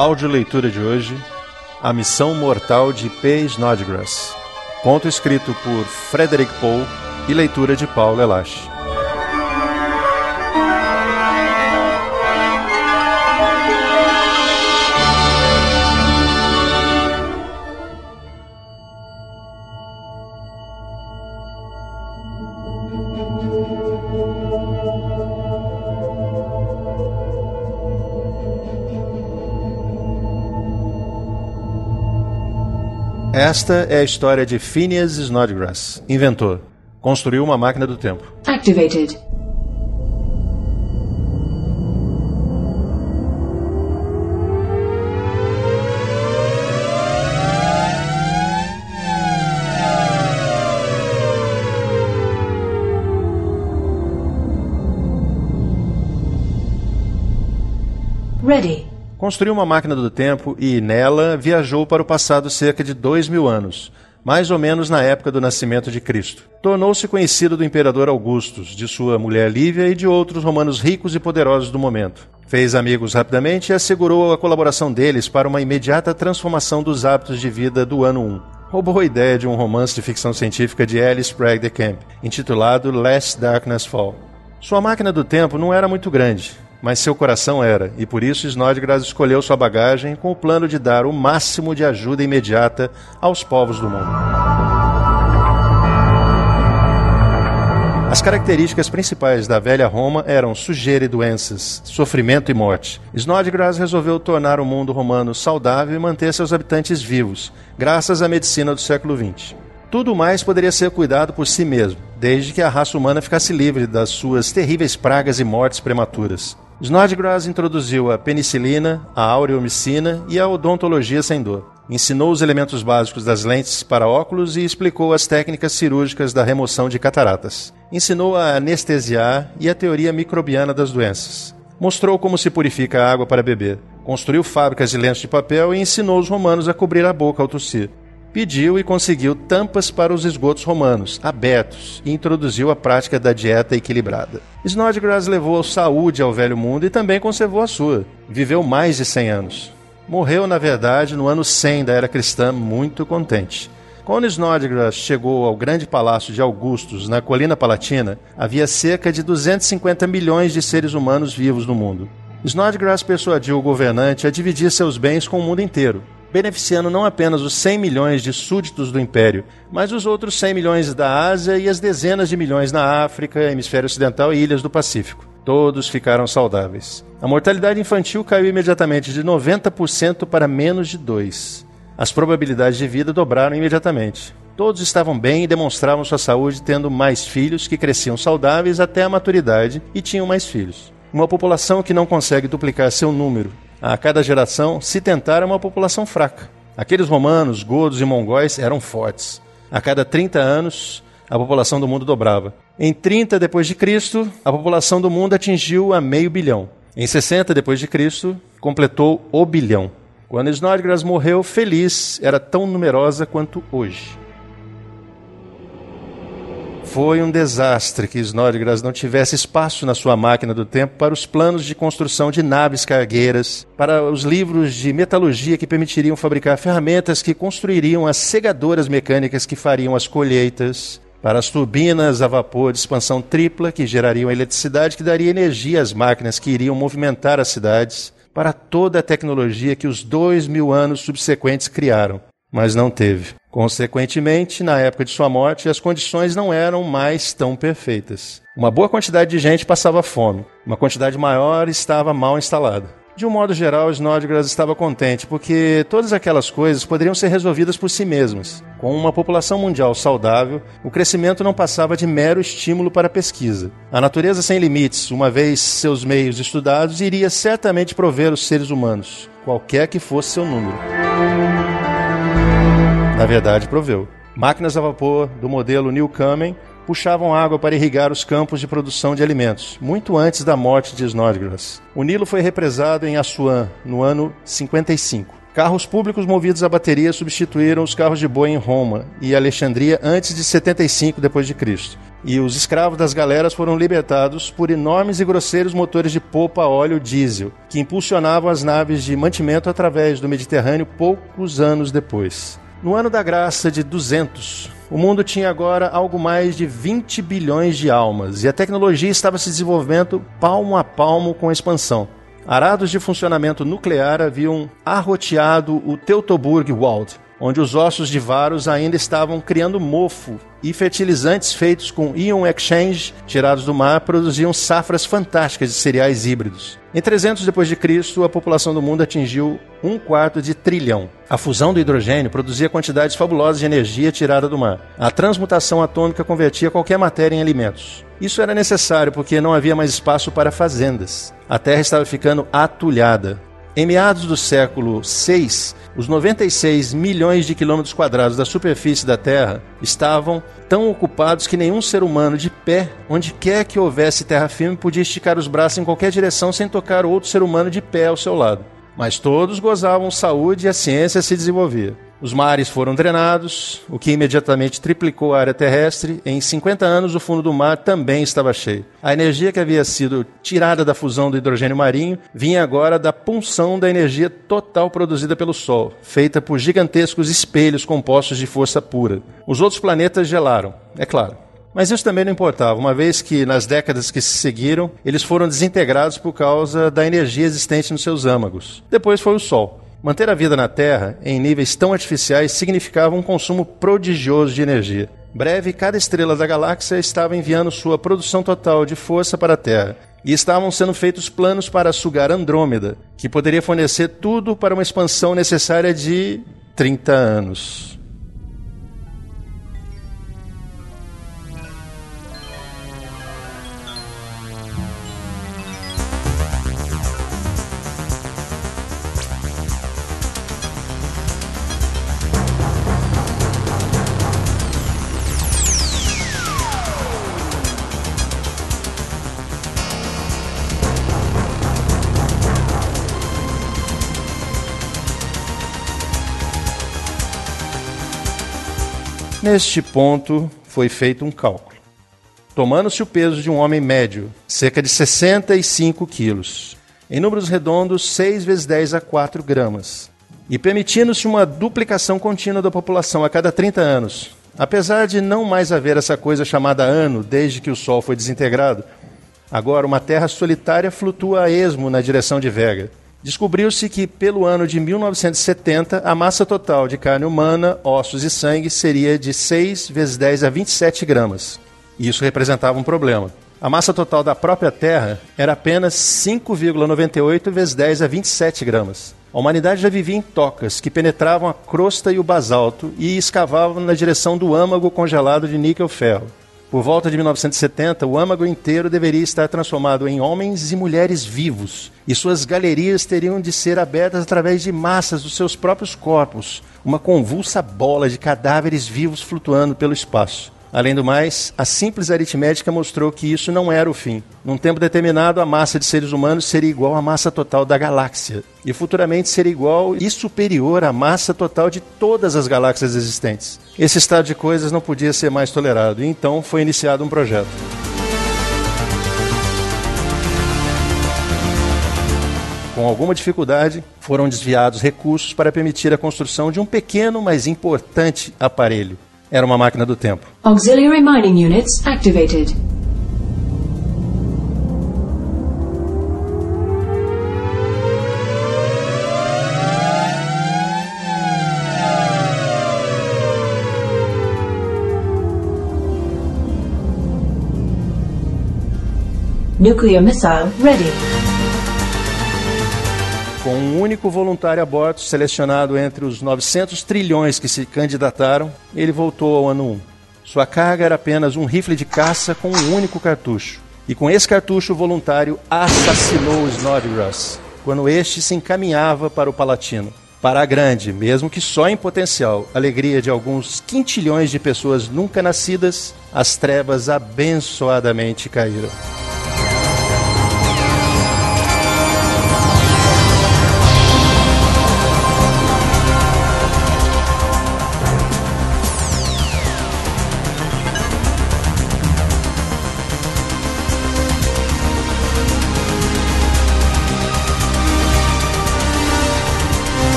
Audioleitura de hoje: A Missão Mortal de P. Snodgrass. Conto escrito por Frederick Poe e leitura de Paulo Elache. Esta é a história de Phineas Snodgrass, inventor. Construiu uma máquina do tempo. Activated. Ready. Construiu uma máquina do tempo e, nela, viajou para o passado cerca de dois mil anos, mais ou menos na época do nascimento de Cristo. Tornou-se conhecido do imperador Augustus, de sua mulher Lívia e de outros romanos ricos e poderosos do momento. Fez amigos rapidamente e assegurou a colaboração deles para uma imediata transformação dos hábitos de vida do ano 1 roubou a ideia de um romance de ficção científica de Alice Sprague de Camp, intitulado Last Darkness Fall. Sua máquina do tempo não era muito grande, mas seu coração era, e por isso Snodgrass escolheu sua bagagem com o plano de dar o máximo de ajuda imediata aos povos do mundo. As características principais da velha Roma eram sujeira e doenças, sofrimento e morte. Snodgrass resolveu tornar o mundo romano saudável e manter seus habitantes vivos, graças à medicina do século XX. Tudo mais poderia ser cuidado por si mesmo, desde que a raça humana ficasse livre das suas terríveis pragas e mortes prematuras. Snodgrass introduziu a penicilina, a aureomicina e a odontologia sem dor. Ensinou os elementos básicos das lentes para óculos e explicou as técnicas cirúrgicas da remoção de cataratas. Ensinou a anestesiar e a teoria microbiana das doenças. Mostrou como se purifica a água para beber. Construiu fábricas de lenços de papel e ensinou os romanos a cobrir a boca ao tossir pediu e conseguiu tampas para os esgotos romanos, abertos, e introduziu a prática da dieta equilibrada. Snodgrass levou saúde ao velho mundo e também conservou a sua. Viveu mais de 100 anos. Morreu, na verdade, no ano 100 da era cristã, muito contente. Quando Snodgrass chegou ao grande palácio de Augustus, na colina palatina, havia cerca de 250 milhões de seres humanos vivos no mundo. Snodgrass persuadiu o governante a dividir seus bens com o mundo inteiro, beneficiando não apenas os 100 milhões de súditos do Império, mas os outros 100 milhões da Ásia e as dezenas de milhões na África, Hemisfério Ocidental e ilhas do Pacífico. Todos ficaram saudáveis. A mortalidade infantil caiu imediatamente de 90% para menos de 2%. As probabilidades de vida dobraram imediatamente. Todos estavam bem e demonstravam sua saúde tendo mais filhos que cresciam saudáveis até a maturidade e tinham mais filhos. Uma população que não consegue duplicar seu número a cada geração, se tentar, é uma população fraca. Aqueles romanos, godos e mongóis eram fortes. A cada 30 anos, a população do mundo dobrava. Em 30 depois de Cristo, a população do mundo atingiu a meio bilhão. Em 60 depois de Cristo, completou o bilhão. Quando Snodgrass morreu, feliz, era tão numerosa quanto hoje. Foi um desastre que Snodgrass não tivesse espaço na sua máquina do tempo para os planos de construção de naves cargueiras, para os livros de metalurgia que permitiriam fabricar ferramentas que construiriam as segadoras mecânicas que fariam as colheitas, para as turbinas a vapor de expansão tripla que gerariam eletricidade que daria energia às máquinas que iriam movimentar as cidades, para toda a tecnologia que os dois mil anos subsequentes criaram mas não teve. Consequentemente, na época de sua morte, as condições não eram mais tão perfeitas. Uma boa quantidade de gente passava fome, uma quantidade maior estava mal instalada. De um modo geral, Snodgrass estava contente, porque todas aquelas coisas poderiam ser resolvidas por si mesmas. Com uma população mundial saudável, o crescimento não passava de mero estímulo para a pesquisa. A natureza sem limites, uma vez seus meios estudados, iria certamente prover os seres humanos, qualquer que fosse seu número. Na verdade, proveu. Máquinas a vapor do modelo Newcomen puxavam água para irrigar os campos de produção de alimentos, muito antes da morte de Snodgrass. O Nilo foi represado em Assuan no ano 55. Carros públicos movidos a bateria substituíram os carros de boi em Roma e Alexandria antes de 75 depois de Cristo. e os escravos das galeras foram libertados por enormes e grosseiros motores de polpa a óleo diesel, que impulsionavam as naves de mantimento através do Mediterrâneo poucos anos depois. No ano da graça de 200, o mundo tinha agora algo mais de 20 bilhões de almas e a tecnologia estava se desenvolvendo palmo a palmo com a expansão. Arados de funcionamento nuclear haviam arroteado o Teutoburg Wald, onde os ossos de Varus ainda estavam criando mofo e fertilizantes feitos com Ion Exchange, tirados do mar, produziam safras fantásticas de cereais híbridos. Em 300 depois de Cristo, a população do mundo atingiu um quarto de trilhão. A fusão do hidrogênio produzia quantidades fabulosas de energia tirada do mar. A transmutação atômica convertia qualquer matéria em alimentos. Isso era necessário porque não havia mais espaço para fazendas. A terra estava ficando atulhada. Em meados do século VI, os 96 milhões de quilômetros quadrados da superfície da Terra estavam tão ocupados que nenhum ser humano de pé, onde quer que houvesse terra firme, podia esticar os braços em qualquer direção sem tocar outro ser humano de pé ao seu lado. Mas todos gozavam saúde e a ciência se desenvolvia. Os mares foram drenados, o que imediatamente triplicou a área terrestre. Em 50 anos, o fundo do mar também estava cheio. A energia que havia sido tirada da fusão do hidrogênio marinho vinha agora da punção da energia total produzida pelo Sol, feita por gigantescos espelhos compostos de força pura. Os outros planetas gelaram, é claro. Mas isso também não importava, uma vez que nas décadas que se seguiram, eles foram desintegrados por causa da energia existente nos seus âmagos. Depois foi o Sol. Manter a vida na Terra em níveis tão artificiais significava um consumo prodigioso de energia. Breve, cada estrela da galáxia estava enviando sua produção total de força para a Terra. E estavam sendo feitos planos para sugar Andrômeda, que poderia fornecer tudo para uma expansão necessária de 30 anos. Neste ponto foi feito um cálculo. Tomando-se o peso de um homem médio, cerca de 65 quilos, em números redondos, 6 vezes 10 a 4 gramas, e permitindo-se uma duplicação contínua da população a cada 30 anos. Apesar de não mais haver essa coisa chamada ano desde que o Sol foi desintegrado, agora uma Terra solitária flutua a esmo na direção de Vega. Descobriu-se que, pelo ano de 1970, a massa total de carne humana, ossos e sangue seria de 6 vezes 10 a 27 gramas. E isso representava um problema. A massa total da própria Terra era apenas 5,98 vezes 10 a 27 gramas. A humanidade já vivia em tocas que penetravam a crosta e o basalto e escavavam na direção do âmago congelado de níquel-ferro. Por volta de 1970, o âmago inteiro deveria estar transformado em homens e mulheres vivos, e suas galerias teriam de ser abertas através de massas dos seus próprios corpos, uma convulsa bola de cadáveres vivos flutuando pelo espaço. Além do mais, a simples aritmética mostrou que isso não era o fim. Num tempo determinado, a massa de seres humanos seria igual à massa total da galáxia, e futuramente seria igual e superior à massa total de todas as galáxias existentes. Esse estado de coisas não podia ser mais tolerado, e então foi iniciado um projeto. Com alguma dificuldade, foram desviados recursos para permitir a construção de um pequeno, mas importante aparelho era uma máquina do tempo. Auxiliary mining units activated. Nuclear missile ready com um único voluntário a bordo, selecionado entre os 900 trilhões que se candidataram, ele voltou ao ano 1. Sua carga era apenas um rifle de caça com um único cartucho. E com esse cartucho, o voluntário assassinou Snodgrass, quando este se encaminhava para o Palatino. Para a grande, mesmo que só em potencial, alegria de alguns quintilhões de pessoas nunca nascidas, as trevas abençoadamente caíram.